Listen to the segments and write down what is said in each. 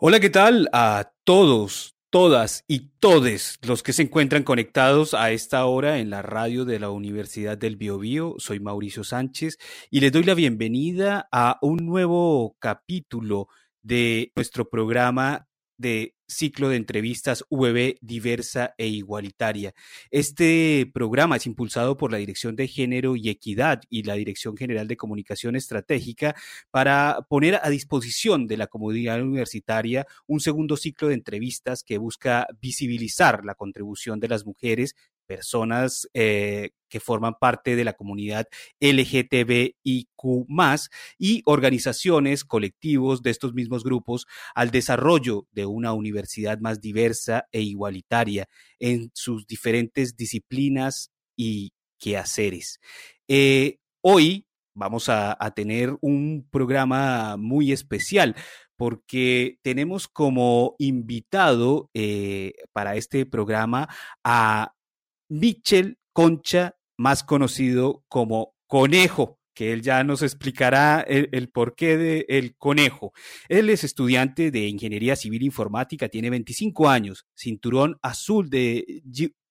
Hola, ¿qué tal a todos, todas y todes los que se encuentran conectados a esta hora en la radio de la Universidad del Biobío? Soy Mauricio Sánchez y les doy la bienvenida a un nuevo capítulo de nuestro programa de ciclo de entrevistas VB diversa e igualitaria. Este programa es impulsado por la Dirección de Género y Equidad y la Dirección General de Comunicación Estratégica para poner a disposición de la comunidad universitaria un segundo ciclo de entrevistas que busca visibilizar la contribución de las mujeres personas eh, que forman parte de la comunidad LGTBIQ y organizaciones, colectivos de estos mismos grupos al desarrollo de una universidad más diversa e igualitaria en sus diferentes disciplinas y quehaceres. Eh, hoy vamos a, tener un programa muy especial porque tenemos como invitado eh, para este programa a Michel Concha, más conocido como Conejo, que él ya nos explicará el, porqué del el conejo. Él es estudiante de Ingeniería Civil Informática, tiene 25 años, cinturón azul de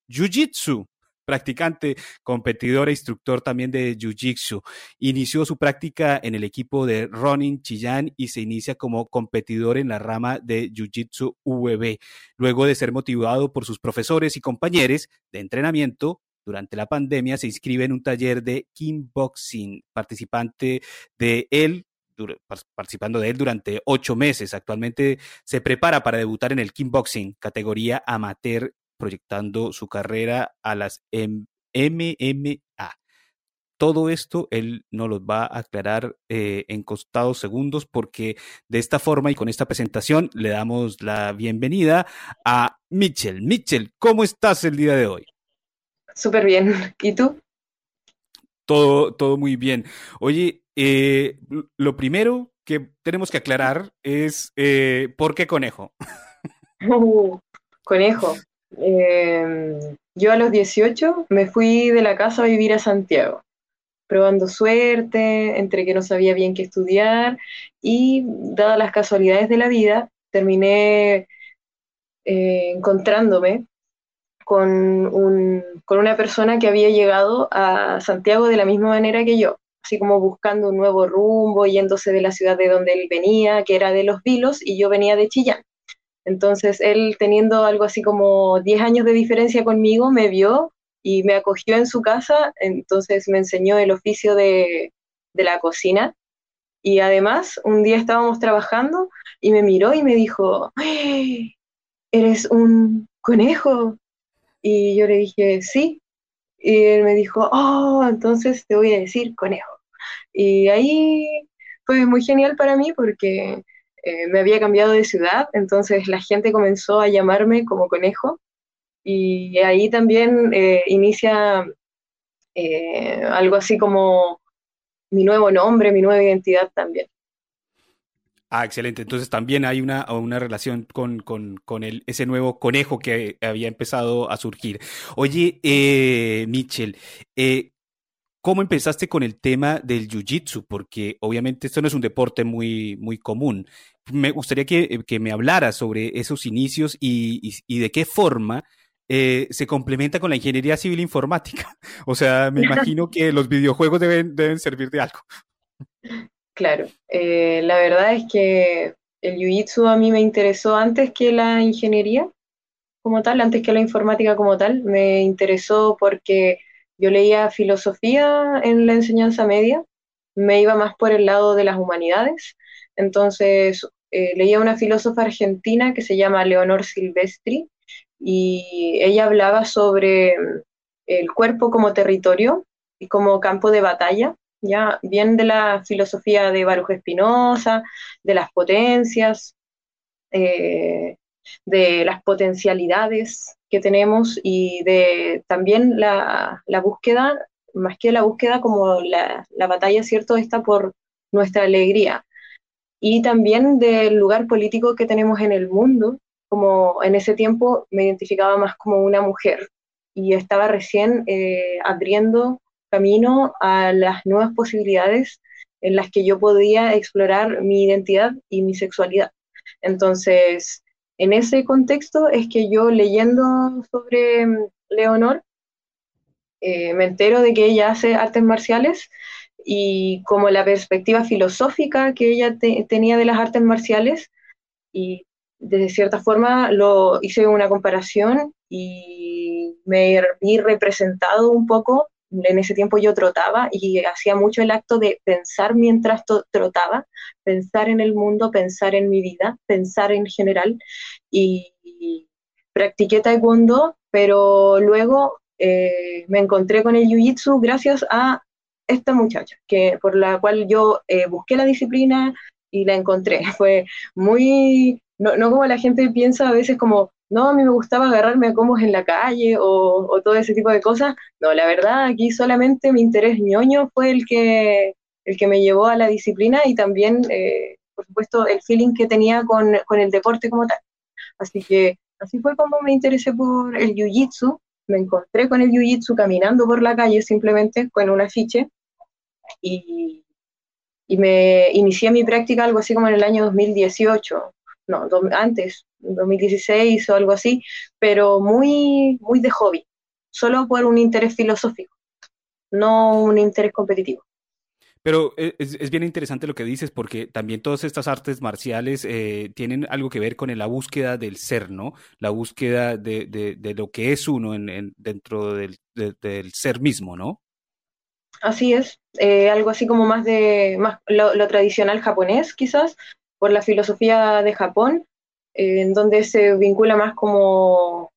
Jiu-Jitsu, practicante, competidor e instructor también de Jiu-Jitsu. Inició su práctica en el equipo de Ronin Chillán y se inicia como competidor en la rama de Jiu-Jitsu VB. Luego de ser motivado por sus profesores y compañeros de entrenamiento, durante la pandemia se inscribe en un taller de kickboxing, participante de él participando de él durante ocho meses. Actualmente se prepara para debutar en el kickboxing, categoría amateur proyectando su carrera a las MMA. Todo esto él nos lo va a aclarar eh, en costados segundos porque de esta forma y con esta presentación le damos la bienvenida a Mitchell. Mitchell, ¿cómo estás el día de hoy? Súper bien. ¿Y tú? Todo, todo muy bien. Oye, eh, lo primero que tenemos que aclarar es eh, ¿por qué conejo? Uh, conejo. Eh, yo a los 18 me fui de la casa a vivir a Santiago, probando suerte, entre que no sabía bien qué estudiar y dadas las casualidades de la vida, terminé eh, encontrándome con, un, con una persona que había llegado a Santiago de la misma manera que yo, así como buscando un nuevo rumbo, yéndose de la ciudad de donde él venía, que era de Los Vilos, y yo venía de Chillán. Entonces él teniendo algo así como 10 años de diferencia conmigo, me vio y me acogió en su casa, entonces me enseñó el oficio de, la cocina. Y además, un día estábamos trabajando y me miró y me dijo, ¿eres un conejo? Y yo le dije, sí. Y él me dijo, oh, entonces te voy a decir conejo. Y ahí fue muy genial para mí porque eh, me había cambiado de ciudad, entonces la gente comenzó a llamarme como conejo y ahí también eh, inicia eh, algo así como mi nuevo nombre, mi nueva identidad también. Ah, excelente. Entonces también hay una, una relación con, con, el, ese nuevo conejo que había empezado a surgir. Oye, eh, Mitchell, ¿cómo empezaste con el tema del jiu-jitsu? Porque obviamente esto no es un deporte muy, muy común me gustaría que, que me hablara sobre esos inicios y, y, de qué forma eh, se complementa con la ingeniería civil informática. O sea, me imagino que los videojuegos deben, deben servir de algo. Claro, eh, la verdad es que el Jiu-Jitsu a mí me interesó antes que la ingeniería como tal, antes que la informática como tal. Me interesó porque yo leía filosofía en la enseñanza media, me iba más por el lado de las humanidades. Entonces, eh, leía una filósofa argentina que se llama Leonor Silvestri y ella hablaba sobre mm, el cuerpo como territorio y como campo de batalla, ya bien de la filosofía de Baruch Espinosa, de las potencias, eh, de las potencialidades que tenemos y de también la, búsqueda, más que la búsqueda como la, la batalla, ¿cierto?, está por nuestra alegría, y también del lugar político que tenemos en el mundo. Como en ese tiempo me identificaba más como una mujer y estaba recién eh, abriendo camino a las nuevas posibilidades en las que yo podía explorar mi identidad y mi sexualidad. Entonces, en ese contexto es que yo leyendo sobre mm, Leonor, eh, me entero de que ella hace artes marciales y como la perspectiva filosófica que ella tenía de las artes marciales y de cierta forma lo hice una comparación y me vi representado un poco en ese tiempo yo trotaba y hacía mucho el acto de pensar mientras trotaba, pensar en el mundo, pensar en mi vida, pensar en general. Y, practiqué taekwondo, pero luego eh, me encontré con el jiu-jitsu gracias a esta muchacha, que, por la cual yo eh, busqué la disciplina y la encontré. Fue muy, no, no como la gente piensa a veces como, no, a mí me gustaba agarrarme a comos en la calle o, todo ese tipo de cosas. No, la verdad, aquí solamente mi interés ñoño fue el que, el que me llevó a la disciplina y también, eh, por supuesto, el feeling que tenía con, el deporte como tal. Así que así fue como me interesé por el jiu-jitsu. Me encontré con el jiu-jitsu caminando por la calle simplemente con un afiche y, y me inicié mi práctica algo así como en el año 2018, no, antes, 2016 o algo así, pero muy, muy de hobby, solo por un interés filosófico, no un interés competitivo. Pero eh, es, bien interesante lo que dices porque también todas estas artes marciales eh, tienen algo que ver con la búsqueda del ser, ¿no? La búsqueda de, lo que es uno en, dentro del, ser mismo, ¿no? Así es, eh, algo así como más de más lo, tradicional japonés, quizás, por la filosofía de Japón, eh, en donde se vincula más como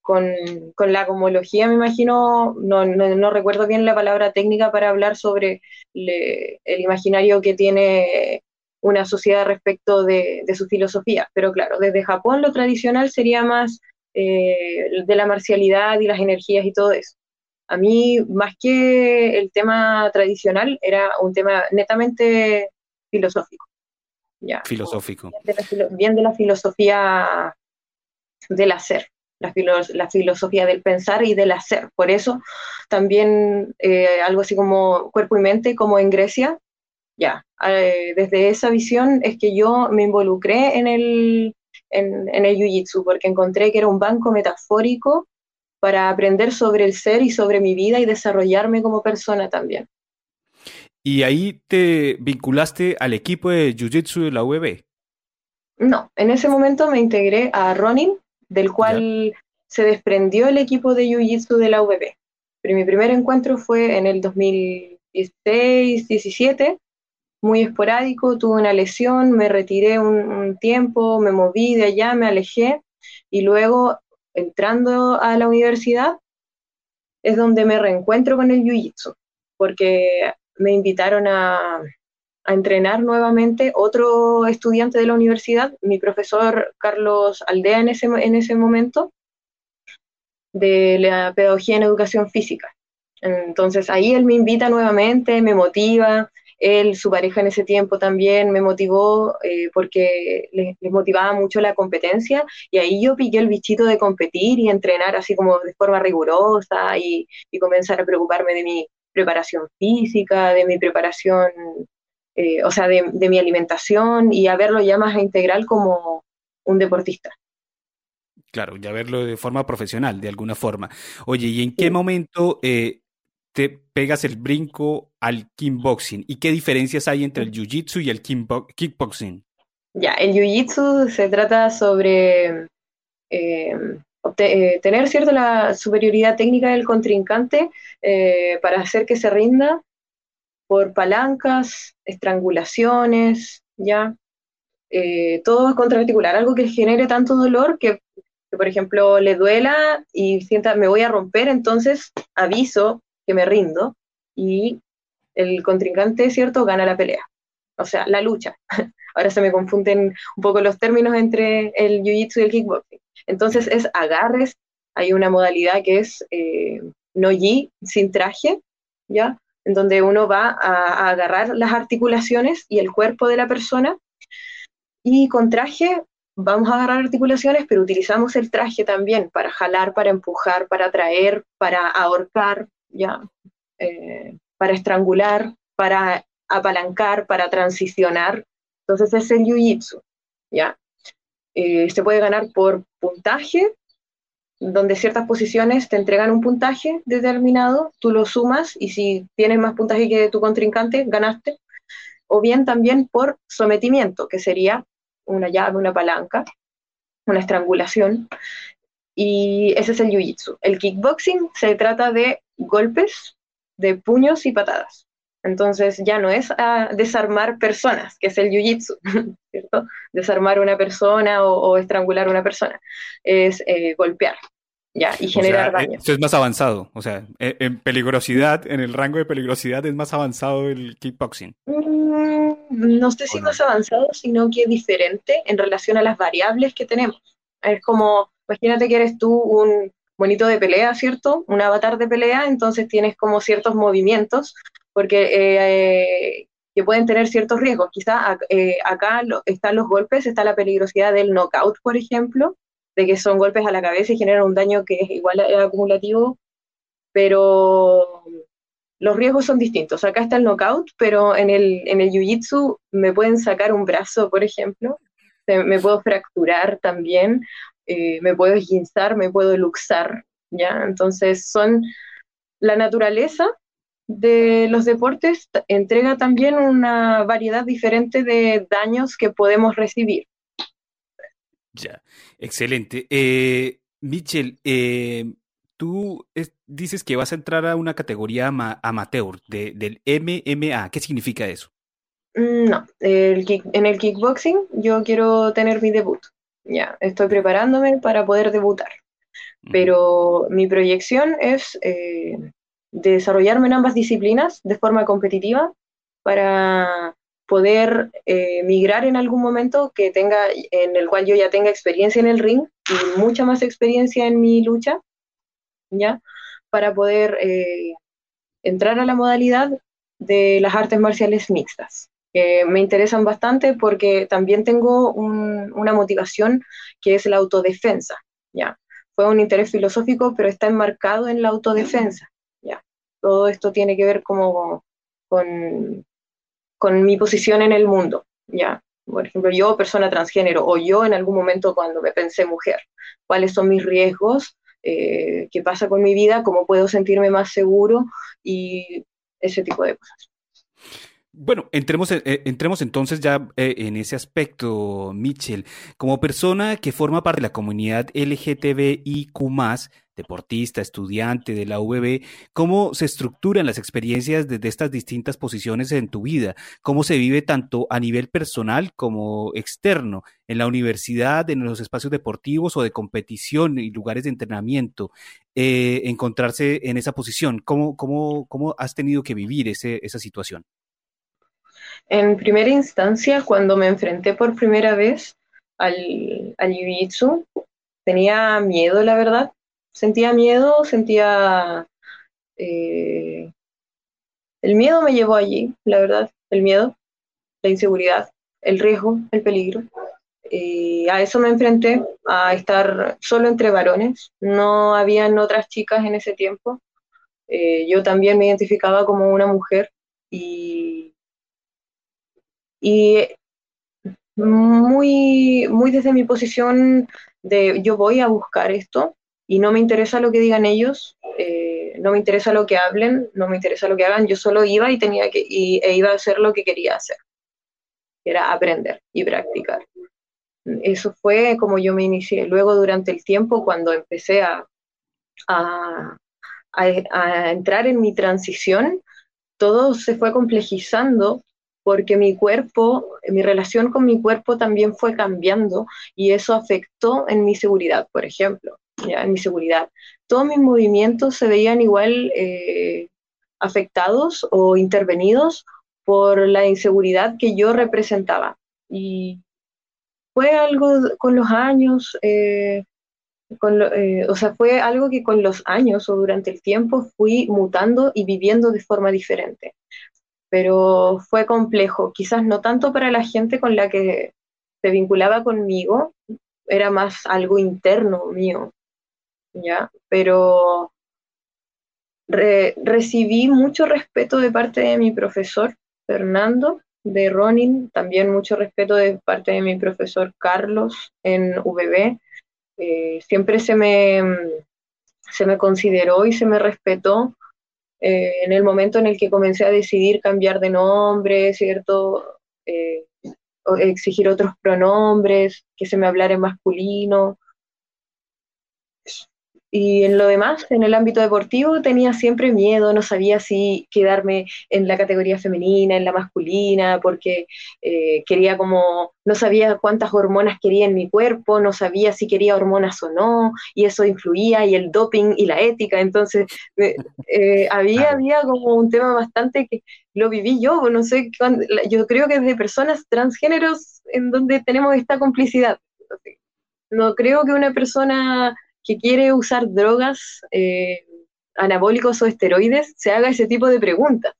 con, la cosmología, me imagino, no, recuerdo bien la palabra técnica para hablar sobre el imaginario que tiene una sociedad respecto de, su filosofía, pero claro, desde Japón lo tradicional sería más eh, de la marcialidad y las energías y todo eso. A mí, más que el tema tradicional, era un tema netamente filosófico filosófico. Bien de, la, filosofía del hacer, la, la, filosofía del pensar y del hacer. Por eso también eh, algo así como cuerpo y mente, como en Grecia, ya, eh, desde esa visión es que yo me involucré en el, en, en el Jiu-Jitsu, porque encontré que era un banco metafórico para aprender sobre el ser y sobre mi vida y desarrollarme como persona también. ¿Y ahí te vinculaste al equipo de Jiu-Jitsu de la UEB? No, en ese momento me integré a Ronin, del cual se desprendió el equipo de Jiu-Jitsu de la UEB. Pero mi primer encuentro fue en el 2016-17, muy esporádico, tuve una lesión, me retiré un, tiempo, me moví de allá, me alejé y luego entrando a la universidad es donde me reencuentro con el Jiu-Jitsu, porque me invitaron a, entrenar nuevamente otro estudiante de la universidad, mi profesor Carlos Aldea en ese, en ese momento, de la pedagogía en educación física. Entonces ahí él me invita nuevamente, me motiva, él, su pareja en ese tiempo también me motivó eh, porque les, motivaba mucho la competencia y ahí yo piqué el bichito de competir y entrenar así como de forma rigurosa y, y comenzar a preocuparme de mi, preparación física, de mi preparación, eh, o sea, de, mi alimentación y a verlo ya más integral como un deportista. Claro, ya verlo de forma profesional, de alguna forma. Oye, ¿y en qué momento eh, te pegas el brinco al kickboxing? ¿Y qué diferencias hay entre el jiu-jitsu y el kickboxing? Ya, el jiu-jitsu se trata sobre eh, eh, tener cierto la superioridad técnica del contrincante eh, para hacer que se rinda por palancas, estrangulaciones, ya eh, todo es contraarticular, algo que genere tanto dolor que, por ejemplo, le duela y sienta me voy a romper, entonces aviso que me rindo y el contrincante, ¿cierto?, gana la pelea. O sea, la lucha. Ahora se me confunden un poco los términos entre el jiu-jitsu y el kickboxing. Entonces es agarres, hay una modalidad que es eh, no-yi, sin traje, ¿ya? En donde uno va a, agarrar las articulaciones y el cuerpo de la persona Y con traje vamos a agarrar articulaciones, pero utilizamos el traje también para jalar, para empujar, para traer, para ahorcar, ya, eh, para estrangular, para apalancar, para transicionar. Entonces es el jiu-jitsu, ¿ya? Eh, se puede ganar por puntaje, donde ciertas posiciones te entregan un puntaje determinado, tú lo sumas y si tienes más puntaje que tu contrincante, ganaste. O bien también por sometimiento, que sería una llave, una palanca, una estrangulación. Y ese es el jiu-jitsu. El kickboxing se trata de golpes, de puños y patadas. Entonces ya no es a desarmar personas, que es el jiu-jitsu, ¿cierto? Desarmar una persona o, estrangular una persona. Es eh, golpear, ya, y generar daño. Esto es más avanzado, o sea, e, en, peligrosidad, en el rango de peligrosidad es más avanzado el kickboxing. Mm, no sé si más avanzado, sino que diferente en relación a las variables que tenemos. Es como, imagínate que eres tú un bonito de pelea, ¿cierto? Un avatar de pelea, entonces tienes como ciertos movimientos porque eh, que pueden tener ciertos riesgos. Quizá eh, acá están los golpes, está la peligrosidad del knockout, por ejemplo, de que son golpes a la cabeza y generan un daño que es igual a, acumulativo, pero los riesgos son distintos. Acá está el knockout, pero en el, en el jiu-jitsu me pueden sacar un brazo, por ejemplo, me puedo fracturar también, eh, me puedo esguinzar, me puedo luxar, ¿ya? Entonces son la naturaleza de los deportes entrega también una variedad diferente de daños que podemos recibir. Ya, excelente. Eh, Michel, eh, tú dices que vas a entrar a una categoría amateur del MMA. ¿Qué significa eso? Mm, no, en el kickboxing yo quiero tener mi debut. Ya, estoy preparándome para poder debutar. Pero mi proyección es eh, desarrollarme en ambas disciplinas de forma competitiva para poder eh, migrar en algún momento que tenga, en el cual yo ya tenga experiencia en el ring y mucha más experiencia en mi lucha, ¿ya? Para poder eh, entrar a la modalidad de las artes marciales mixtas. Me interesan bastante porque también tengo una motivación que es la autodefensa, ¿ya? Fue un interés filosófico, pero está enmarcado en la autodefensa todo esto tiene que ver como con, con mi posición en el mundo, ¿ya? Por ejemplo, yo, persona transgénero, o yo en algún momento cuando me pensé mujer, cuáles son mis riesgos, eh, qué pasa con mi vida, cómo puedo sentirme más seguro y ese tipo de cosas. Bueno, entremos, eh, entremos entonces ya eh, en ese aspecto, Mitchell. Como persona que forma parte de la comunidad LGTBIQ, deportista, estudiante de la UBB, ¿cómo se estructuran las experiencias desde estas distintas posiciones en tu vida? ¿Cómo se vive tanto a nivel personal como externo, en la universidad, en los espacios deportivos o de competición y lugares de entrenamiento? Eh, encontrarse en esa posición. ¿Cómo, cómo, cómo has tenido que vivir ese, esa situación? En primera instancia, cuando me enfrenté por primera vez al, al tenía miedo, la verdad, sentía miedo, sentía... Eh, el miedo me llevó allí, la verdad, el miedo, la inseguridad, el riesgo, el peligro. Y a eso me enfrenté, a estar solo entre varones. No habían otras chicas en ese tiempo. Eh, yo también me identificaba como una mujer y, y muy, muy desde mi posición de yo voy a buscar esto, y no me interesa lo que digan ellos, eh, no me interesa lo que hablen, no me interesa lo que hagan, yo solo iba y tenía que, y, e iba a hacer lo que quería hacer, era aprender y practicar. Eso fue como yo me inicié. Luego, durante el tiempo, cuando empecé a, a, a entrar en mi transición, todo se fue complejizando porque mi cuerpo, mi relación con mi cuerpo también fue cambiando y eso afectó en mi seguridad, por ejemplo en mi seguridad. Todos mis movimientos se veían igual eh, afectados o intervenidos por la inseguridad que yo representaba. Y fue algo con los años, eh, eh, o sea, fue algo que con los años o durante el tiempo fui mutando y viviendo de forma diferente. Pero fue complejo, quizás no tanto para la gente con la que se vinculaba conmigo, era más algo interno mío, ¿ya? Pero recibí mucho respeto de parte de mi profesor Fernando, de Ronin, también mucho respeto de parte de mi profesor Carlos en VB. Eh, siempre se me, se me consideró y se me respetó eh, en el momento en el que comencé a decidir cambiar de nombre, ¿cierto? Eh, exigir otros pronombres, que se me hablara en masculino. Y en lo demás, en el ámbito deportivo, tenía siempre miedo, no sabía si quedarme en la categoría femenina, en la masculina, porque eh, quería como, no sabía cuántas hormonas quería en mi cuerpo, no sabía si quería hormonas o no, y eso influía, y el doping y la ética, entonces eh, había, había como un tema bastante que lo viví yo, no sé, yo creo que es de personas transgéneros en donde tenemos esta complicidad. No creo que una persona que quiere usar drogas eh, anabólicos o esteroides se haga ese tipo de preguntas.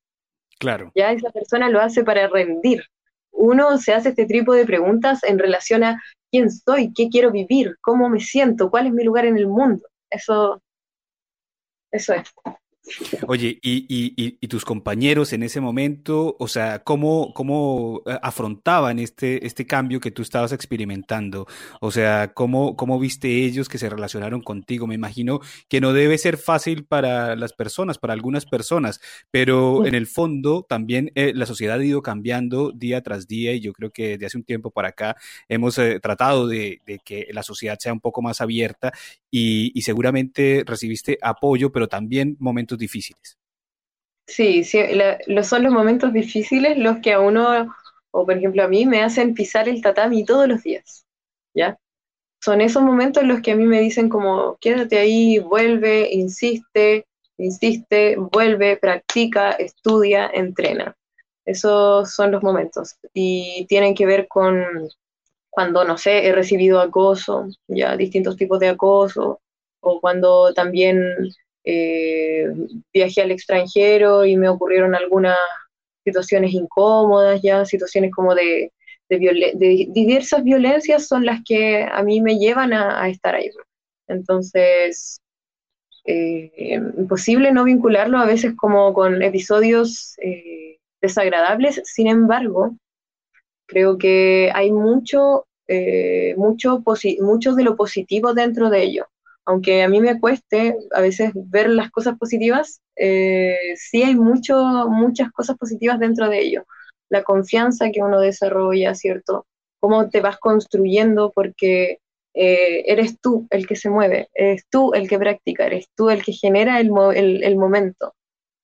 Claro. Ya esa persona lo hace para rendir. Uno se hace este tipo de preguntas en relación a quién soy, qué quiero vivir, cómo me siento, cuál es mi lugar en el mundo. Eso, eso es. Oye, ¿y, y, y, tus compañeros en ese momento, o sea, cómo, cómo eh, afrontaban este, este cambio que tú estabas experimentando? O sea, ¿cómo, ¿cómo viste ellos que se relacionaron contigo? Me imagino que no debe ser fácil para las personas, para algunas personas, pero en el fondo también eh, la sociedad ha ido cambiando día tras día y yo creo que desde hace un tiempo para acá hemos eh, tratado de, de, que la sociedad sea un poco más abierta y, y seguramente recibiste apoyo, pero también momentos difíciles. Sí, sí son los momentos difíciles los que a uno, o por ejemplo a mí, me hacen pisar el tatami todos los días, ¿ya? Son esos momentos los que a mí me dicen como, quédate ahí, vuelve, insiste, insiste, vuelve, practica, estudia, entrena. Esos son los momentos. Y tienen que ver con cuando, no sé, he recibido acoso, ya distintos tipos de acoso, o cuando también eh, viajé al extranjero y me ocurrieron algunas situaciones incómodas, ya situaciones como de, diversas violencias son las que a mí me llevan a, estar ahí. Entonces, eh, imposible no vincularlo a veces como con episodios eh, desagradables, sin embargo, creo que hay mucho, mucho, mucho de lo positivo dentro de ello aunque a mí me cueste a veces ver las cosas positivas, eh, sí hay mucho, muchas cosas positivas dentro de ello. La confianza que uno desarrolla, ¿cierto? Cómo te vas construyendo porque eh, eres tú el que se mueve, eres tú el que practica, eres tú el que genera el, el momento.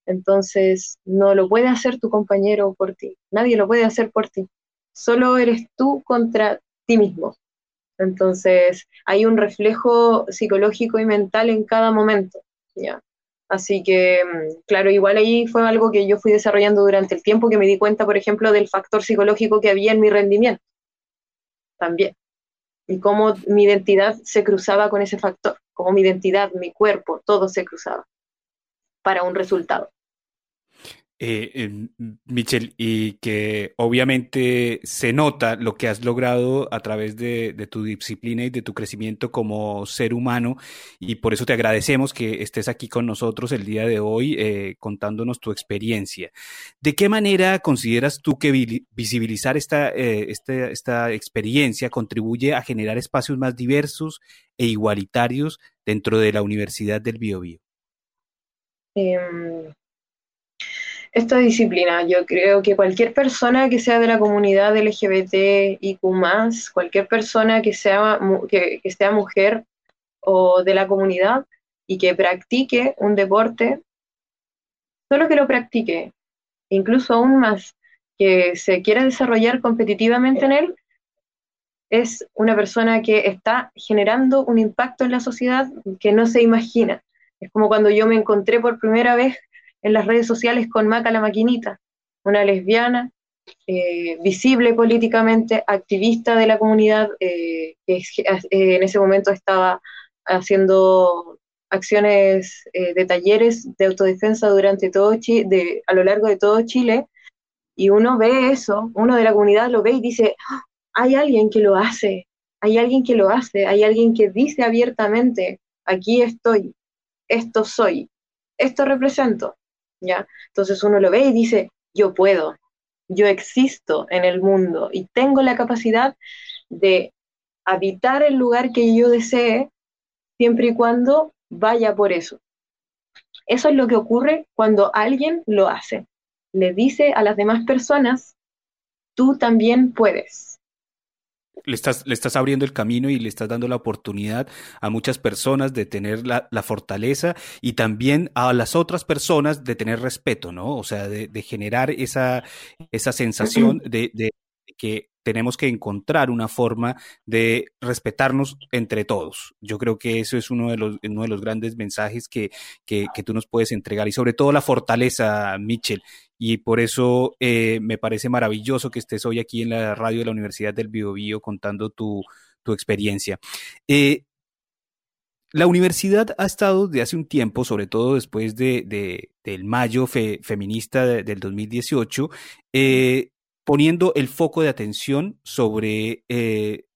Entonces, no lo puede hacer tu compañero por ti, nadie lo puede hacer por ti. Solo eres tú contra ti mismo. Entonces, hay un reflejo psicológico y mental en cada momento, ¿ya? Así que, mm, claro, igual ahí fue algo que yo fui desarrollando durante el tiempo que me di cuenta, por ejemplo, del factor psicológico que había en mi rendimiento, también. Y cómo mi identidad se cruzaba con ese factor, cómo mi identidad, mi cuerpo, todo se cruzaba para un resultado eh, Michelle, y que obviamente se nota lo que has logrado a través de, tu disciplina y de tu crecimiento como ser humano, y por eso te agradecemos que estés aquí con nosotros el día de hoy eh, contándonos tu experiencia. ¿De qué manera consideras tú que visibilizar esta, eh, esta, esta experiencia contribuye a generar espacios más diversos e igualitarios dentro de la Universidad del Biobío? Em, esta disciplina. Yo creo que cualquier persona que sea de la comunidad LGBT y cualquier persona que sea, que, sea mujer o de la comunidad y que practique un deporte, solo que lo practique, incluso aún más, que se quiera desarrollar competitivamente en él, es una persona que está generando un impacto en la sociedad que no se imagina. Es como cuando yo me encontré por primera vez en las redes sociales con Maca la Maquinita, una lesbiana eh, visible políticamente, activista de la comunidad, eh, que eh, en ese momento estaba haciendo acciones de talleres de autodefensa durante todo Chile, de, a lo largo de todo Chile, Y uno ve eso, uno de la comunidad lo ve y dice, ¡Ah! hay alguien que lo hace, hay alguien que lo hace, hay alguien que dice abiertamente, aquí estoy, esto soy, esto represento, Entonces uno lo ve y dice, yo puedo, yo existo en el mundo y tengo la capacidad de habitar el lugar que yo desee siempre y cuando vaya por eso. Eso es lo que ocurre cuando alguien lo hace. Le dice a las demás personas, tú también puedes le estás, le estás abriendo el camino y le estás dando la oportunidad a muchas personas de tener la, fortaleza y también a las otras personas de tener respeto, ¿no? O sea, de, generar esa, esa sensación de, de, que tenemos que encontrar una forma de respetarnos entre todos. Yo creo que eso es uno de los, uno de los grandes mensajes que, que, que tú nos puedes entregar y sobre todo la fortaleza, Mitchell y por eso eh, me parece maravilloso que estés hoy aquí en la radio de la Universidad del Biobío contando tu, experiencia. Eh, la universidad ha estado de hace un tiempo, sobre todo después de, del mayo feminista del 2018, eh, poniendo el foco de atención sobre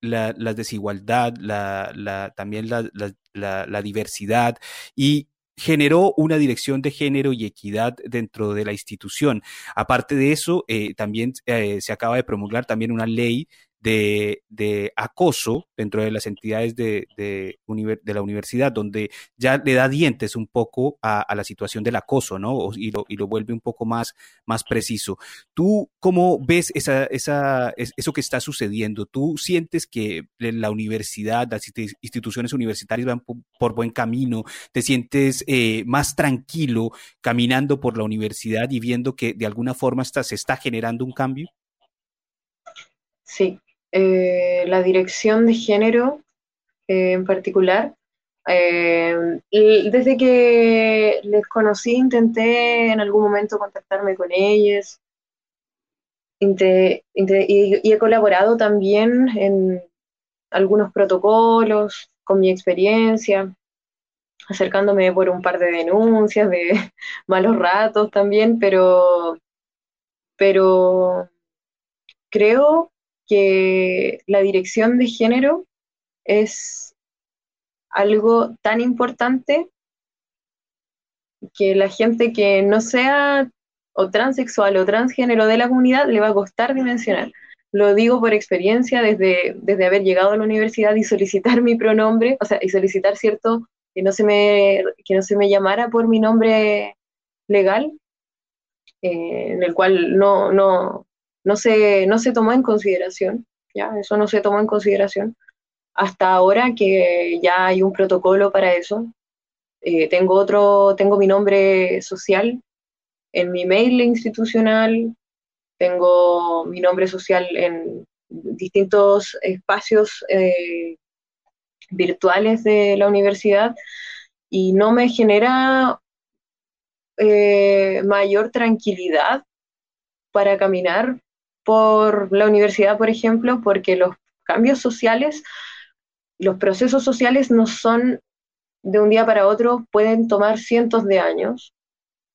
la, desigualdad, la, también la, diversidad y generó una dirección de género y equidad dentro de la institución. Aparte de eso, eh, también eh, se acaba de promulgar también una ley de, acoso dentro de las entidades de, de, la universidad, donde ya le da dientes un poco a, la situación del acoso, ¿no? Y lo, y lo, vuelve un poco más, más preciso. ¿Tú cómo ves esa, esa, eso que está sucediendo? ¿Tú sientes que la universidad, las instituciones universitarias van por, buen camino? ¿Te sientes eh, más tranquilo caminando por la universidad y viendo que de alguna forma está, se está generando un cambio? Sí, eh, la dirección de género eh, en particular. Eh, desde que les conocí intenté en algún momento contactarme con ellas y, he colaborado también en algunos protocolos con mi experiencia, acercándome por un par de denuncias de malos ratos también, pero, pero creo que la dirección de género es algo tan importante que la gente que no sea o transexual o transgénero de la comunidad le va a costar dimensionar. Lo digo por experiencia desde, desde haber llegado a la universidad y solicitar mi pronombre, o sea, y solicitar cierto que no se me, que no se me llamara por mi nombre legal, eh, en el cual no, no, no se, no se tomó en consideración, ¿ya? Eso no se tomó en consideración hasta ahora que ya hay un protocolo para eso. Eh, tengo otro, tengo mi nombre social en mi mail institucional, tengo mi nombre social en distintos espacios eh, virtuales de la universidad y no me genera eh, mayor tranquilidad para caminar por la universidad, por ejemplo, porque los cambios sociales, los procesos sociales no son de un día para otro, pueden tomar cientos de años.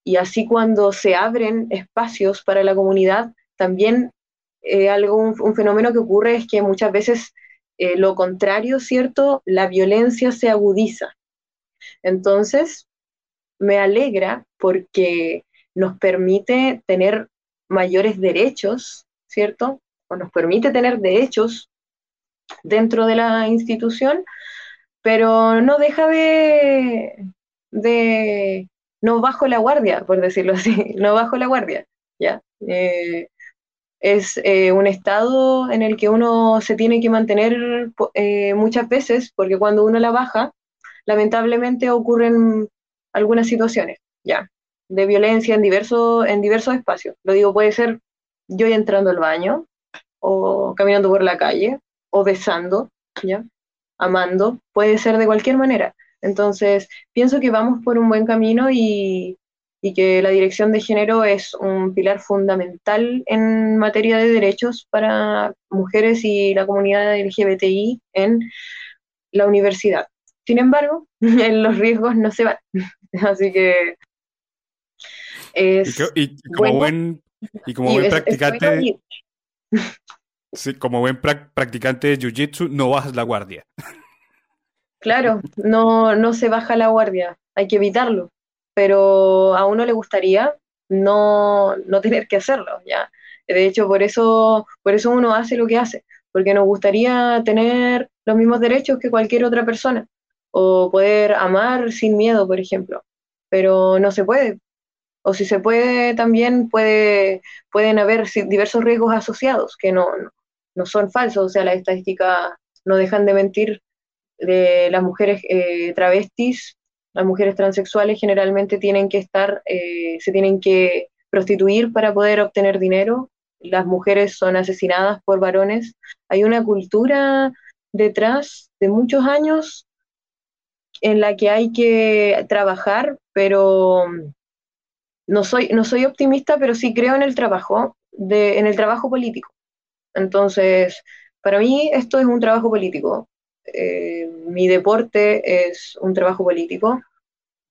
Y así cuando se abren espacios para la comunidad, también eh, algo, un, fenómeno que ocurre es que muchas veces eh, lo contrario, ¿cierto? La violencia se agudiza. Entonces, me alegra porque nos permite tener mayores derechos ¿cierto? O nos permite tener derechos dentro de la institución, pero no deja de, de no bajo la guardia, por decirlo así, no bajo la guardia, ¿ya? Eh, es eh, un estado en el que uno se tiene que mantener eh, muchas veces, porque cuando uno la baja, lamentablemente ocurren algunas situaciones, ¿ya? De violencia en, diversos en diversos espacios. Lo digo, puede ser yo entrando al baño, o caminando por la calle, o besando, ¿ya? Amando, puede ser de cualquier manera. Entonces, pienso que vamos por un buen camino y, y que la dirección de género es un pilar fundamental en materia de derechos para mujeres y la comunidad LGBTI en la universidad. Sin embargo, los riesgos no se van. Así que es y, como buen Y como buen practicante, como buen practicante de Jiu-Jitsu, no bajas la guardia. Claro, no, no se baja la guardia, hay que evitarlo, pero a uno le gustaría no, no tener que hacerlo, ¿ya? De hecho, por eso, por eso uno hace lo que hace, porque nos gustaría tener los mismos derechos que cualquier otra persona, o poder amar sin miedo, por ejemplo, pero no se puede. O si se puede, también puede, pueden haber diversos riesgos asociados que no, no son falsos, o sea, las estadísticas no dejan de mentir las mujeres eh, travestis, las mujeres transexuales generalmente tienen que estar, eh, se tienen que prostituir para poder obtener dinero, las mujeres son asesinadas por varones. Hay una cultura detrás de muchos años en la que hay que trabajar, pero no soy, no soy optimista, pero sí creo en el trabajo, de, en el trabajo político. Entonces, para mí esto es un trabajo político. Eh, mi deporte es un trabajo político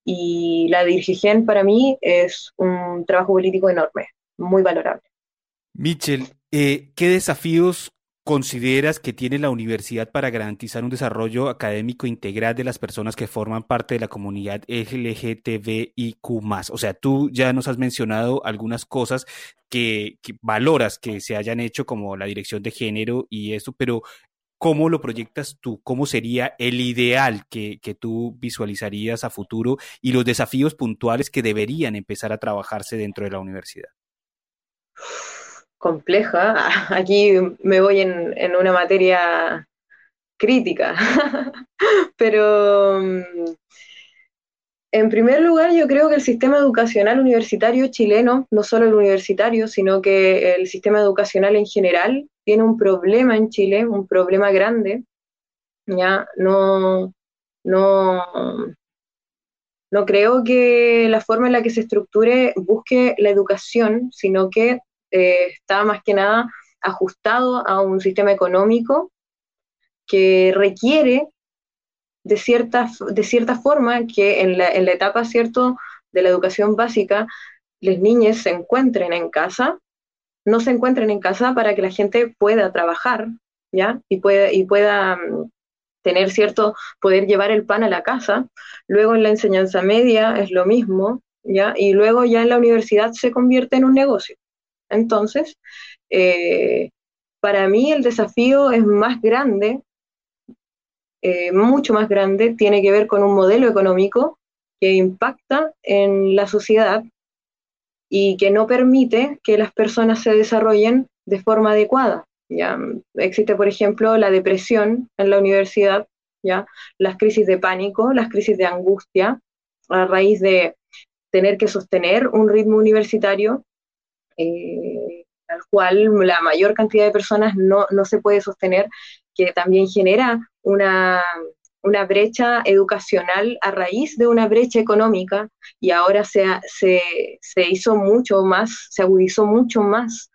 y la dirigencia para mí es un trabajo político enorme, muy valorable. Michel, eh, ¿qué desafíos consideras que tiene la universidad para garantizar un desarrollo académico integral de las personas que forman parte de la comunidad LGTBIQ+. O sea, tú ya nos has mencionado algunas cosas que, valoras que se hayan hecho como la dirección de género y eso, pero ¿cómo lo proyectas tú? ¿Cómo sería el ideal que, que tú visualizarías a futuro y los desafíos puntuales que deberían empezar a trabajarse dentro de la universidad? compleja. Aquí me voy en, en una materia crítica, pero mm, en primer lugar yo creo que el sistema educacional universitario chileno, no solo el universitario, sino que el sistema educacional en general, tiene un problema en Chile, un problema grande, ya no, no, no creo que la forma en la que se estructure busque la educación, sino que eh, está más que nada ajustado a un sistema económico que requiere de cierta, de cierta forma que en la, en la etapa ¿cierto? de la educación básica las niñas se encuentren en casa, no se encuentren en casa para que la gente pueda trabajar, ¿ya? Y pueda, y pueda mm, tener cierto, poder llevar el pan a la casa. Luego en la enseñanza media es lo mismo, ¿ya? Y luego ya en la universidad se convierte en un negocio. Entonces, eh, para mí el desafío es más grande, eh, mucho más grande, tiene que ver con un modelo económico que impacta en la sociedad y que no permite que las personas se desarrollen de forma adecuada. ¿ya? Existe, por ejemplo, la depresión en la universidad, ¿ya? las crisis de pánico, las crisis de angustia, a raíz de tener que sostener un ritmo universitario eh, al cual la mayor cantidad de personas no, se puede sostener, que también genera una, brecha educacional a raíz de una brecha económica y ahora se, se, hizo mucho más, se agudizó mucho más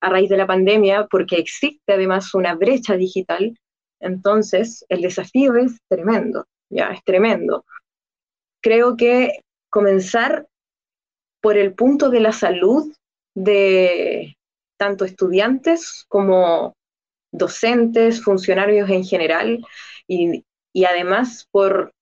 a raíz de la pandemia porque existe además una brecha digital. Entonces, el desafío es tremendo, ya, es tremendo. Creo que comenzar por el punto de la salud de tanto estudiantes como docentes, funcionarios en general, y, además por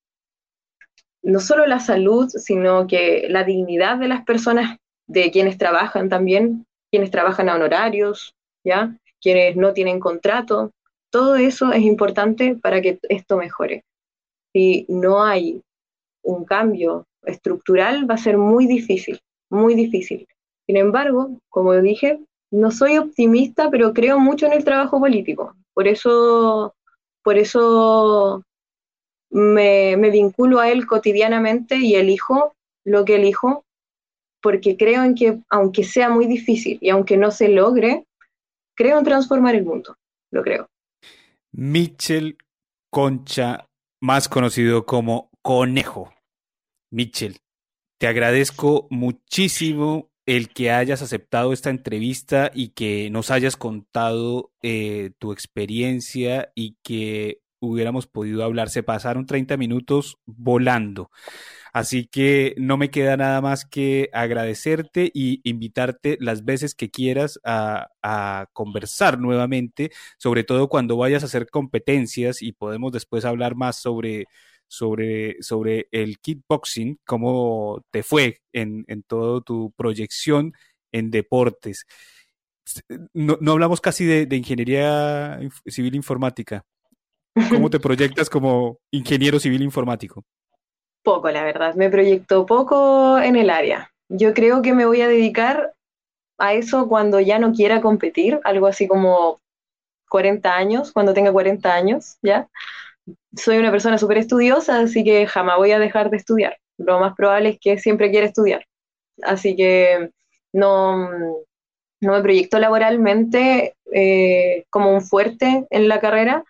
no solo la salud, sino que la dignidad de las personas, de quienes trabajan también, quienes trabajan a honorarios, ¿ya? quienes no tienen contrato, todo eso es importante para que esto mejore. Si no hay un cambio estructural, va a ser muy difícil, muy difícil. Sin embargo, como dije, no soy optimista, pero creo mucho en el trabajo político. Por eso, por eso me, vinculo a él cotidianamente y elijo lo que elijo, porque creo en que, aunque sea muy difícil y aunque no se logre, creo en transformar el mundo. Lo creo. Mitchell Concha, más conocido como Conejo. Mitchell, te agradezco muchísimo el que hayas aceptado esta entrevista y que nos hayas contado eh, tu experiencia y que hubiéramos podido hablar. Se pasaron 30 minutos volando. Así que no me queda nada más que agradecerte y invitarte las veces que quieras a, a conversar nuevamente, sobre todo cuando vayas a hacer competencias y podemos después hablar más sobre sobre, sobre el kickboxing, cómo te fue en, en toda tu proyección en deportes. No, no hablamos casi de, de, ingeniería civil informática. ¿Cómo te proyectas como ingeniero civil informático? Poco, la verdad. Me proyecto poco en el área. Yo creo que me voy a dedicar a eso cuando ya no quiera competir, algo así como 40 años, cuando tenga 40 años, ¿ya? Soy una persona súper estudiosa, así que jamás voy a dejar de estudiar. Lo más probable es que siempre quiera estudiar. Así que no, no me proyecto laboralmente eh, como un fuerte en la carrera,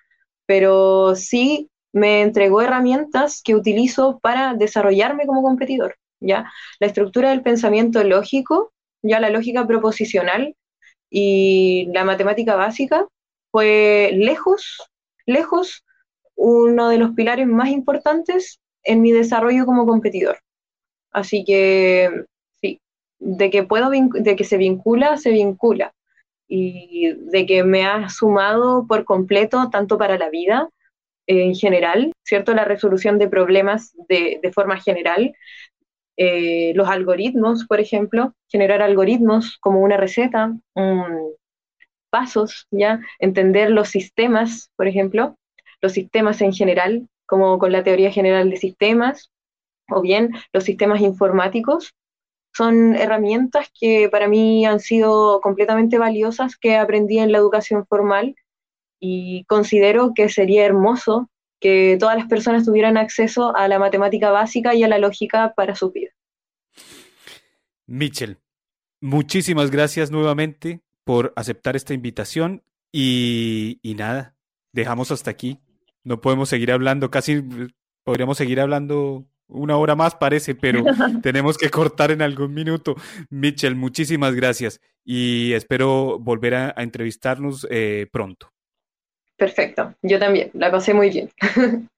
pero sí me entregó herramientas que utilizo para desarrollarme como competidor. ¿ya? La estructura del pensamiento lógico, ya la lógica proposicional y la matemática básica fue lejos, lejos uno de los pilares más importantes en mi desarrollo como competidor. Así que sí, de que puedo de que se vincula, se vincula. Y de que me ha sumado por completo, tanto para la vida en general, ¿cierto? La resolución de problemas de, de forma general, eh, los algoritmos, por ejemplo, generar algoritmos como una receta, um, pasos, ¿ya? Entender los sistemas, por ejemplo, los sistemas en general, como con la teoría general de sistemas, o bien los sistemas informáticos, son herramientas que para mí han sido completamente valiosas que aprendí en la educación formal y considero que sería hermoso que todas las personas tuvieran acceso a la matemática básica y a la lógica para su vida. Mitchell, muchísimas gracias nuevamente por aceptar esta invitación y, y nada, dejamos hasta aquí. No podemos seguir hablando, casi podríamos seguir hablando una hora más, parece, pero tenemos que cortar en algún minuto. Mitchell, muchísimas gracias y espero volver a, entrevistarnos eh, pronto. Perfecto, yo también, la pasé muy bien.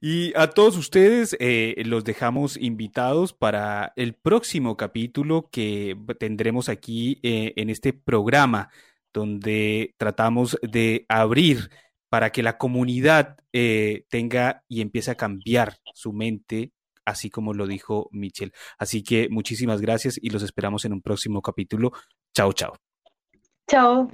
Y a todos ustedes eh, los dejamos invitados para el próximo capítulo que tendremos aquí eh, en este programa, donde tratamos de abrir para que la comunidad eh, tenga y empiece a cambiar su mente, así como lo dijo Michel. Así que muchísimas gracias y los esperamos en un próximo capítulo. Chao, chao. Chao.